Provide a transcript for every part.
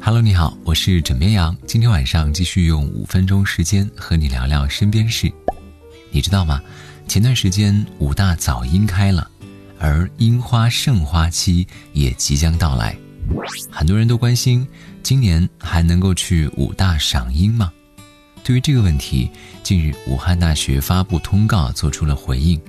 Hello，你好，我是枕边羊。今天晚上继续用五分钟时间和你聊聊身边事。你知道吗？前段时间武大早樱开了，而樱花盛花期也即将到来。很多人都关心，今年还能够去武大赏樱吗？对于这个问题，近日武汉大学发布通告做出了回应。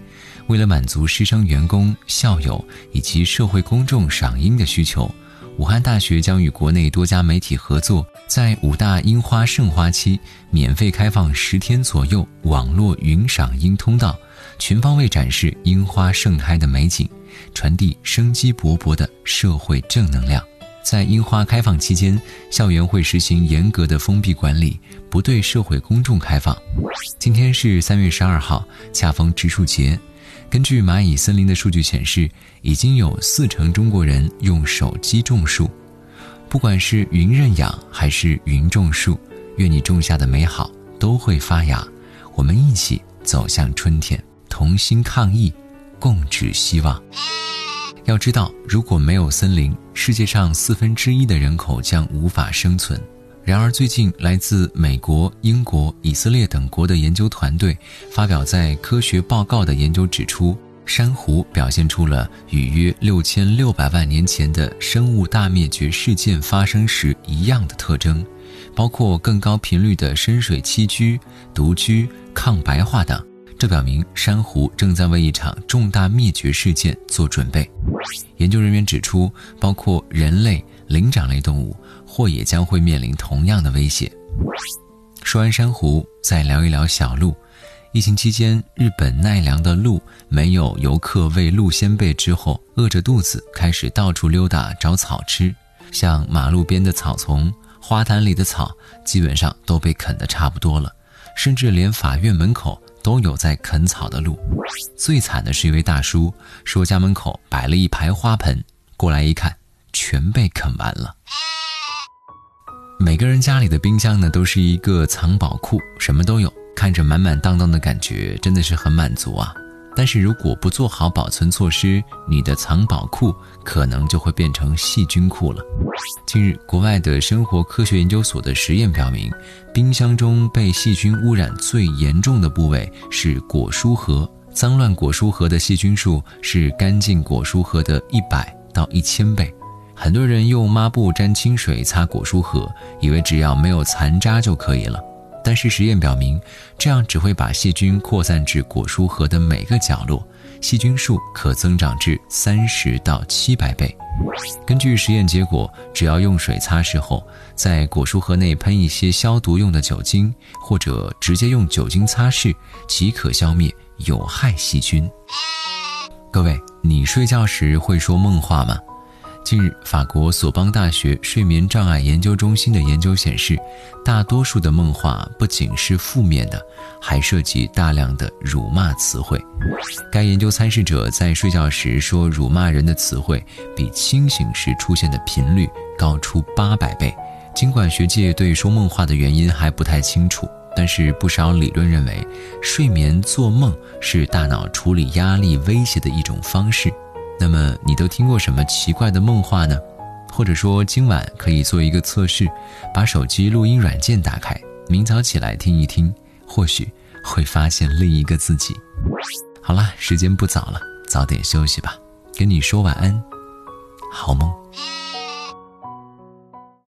为了满足师生、员工、校友以及社会公众赏樱的需求。武汉大学将与国内多家媒体合作，在武大樱花盛花期免费开放十天左右网络云赏樱通道，全方位展示樱花盛开的美景，传递生机勃勃的社会正能量。在樱花开放期间，校园会实行严格的封闭管理，不对社会公众开放。今天是三月十二号，恰逢植树节。根据蚂蚁森林的数据显示，已经有四成中国人用手机种树。不管是云认养还是云种树，愿你种下的美好都会发芽。我们一起走向春天，同心抗疫，共纸希望。要知道，如果没有森林，世界上四分之一的人口将无法生存。然而，最近来自美国、英国、以色列等国的研究团队发表在《科学报告》的研究指出，珊瑚表现出了与约六千六百万年前的生物大灭绝事件发生时一样的特征，包括更高频率的深水栖居、独居、抗白化等。这表明珊瑚正在为一场重大灭绝事件做准备。研究人员指出，包括人类、灵长类动物。或也将会面临同样的威胁。说完珊瑚，再聊一聊小鹿。疫情期间，日本奈良的鹿没有游客喂鹿先辈之后，饿着肚子开始到处溜达找草吃。像马路边的草丛、花坛里的草，基本上都被啃得差不多了。甚至连法院门口都有在啃草的鹿。最惨的是一位大叔，说家门口摆了一排花盆，过来一看，全被啃完了。每个人家里的冰箱呢，都是一个藏宝库，什么都有，看着满满当当的感觉，真的是很满足啊。但是如果不做好保存措施，你的藏宝库可能就会变成细菌库了。近日，国外的生活科学研究所的实验表明，冰箱中被细菌污染最严重的部位是果蔬盒，脏乱果蔬盒的细菌数是干净果蔬盒的一百到一千倍。很多人用抹布沾清水擦果蔬盒，以为只要没有残渣就可以了。但是实验表明，这样只会把细菌扩散至果蔬盒的每个角落，细菌数可增长至三十到七百倍。根据实验结果，只要用水擦拭后，在果蔬盒内喷一些消毒用的酒精，或者直接用酒精擦拭，即可消灭有害细菌。各位，你睡觉时会说梦话吗？近日，法国索邦大学睡眠障碍研究中心的研究显示，大多数的梦话不仅是负面的，还涉及大量的辱骂词汇。该研究参试者在睡觉时说辱骂人的词汇，比清醒时出现的频率高出八百倍。尽管学界对说梦话的原因还不太清楚，但是不少理论认为，睡眠做梦是大脑处理压力威胁的一种方式。那么你都听过什么奇怪的梦话呢？或者说今晚可以做一个测试，把手机录音软件打开，明早起来听一听，或许会发现另一个自己。好了，时间不早了，早点休息吧，跟你说晚安，好梦。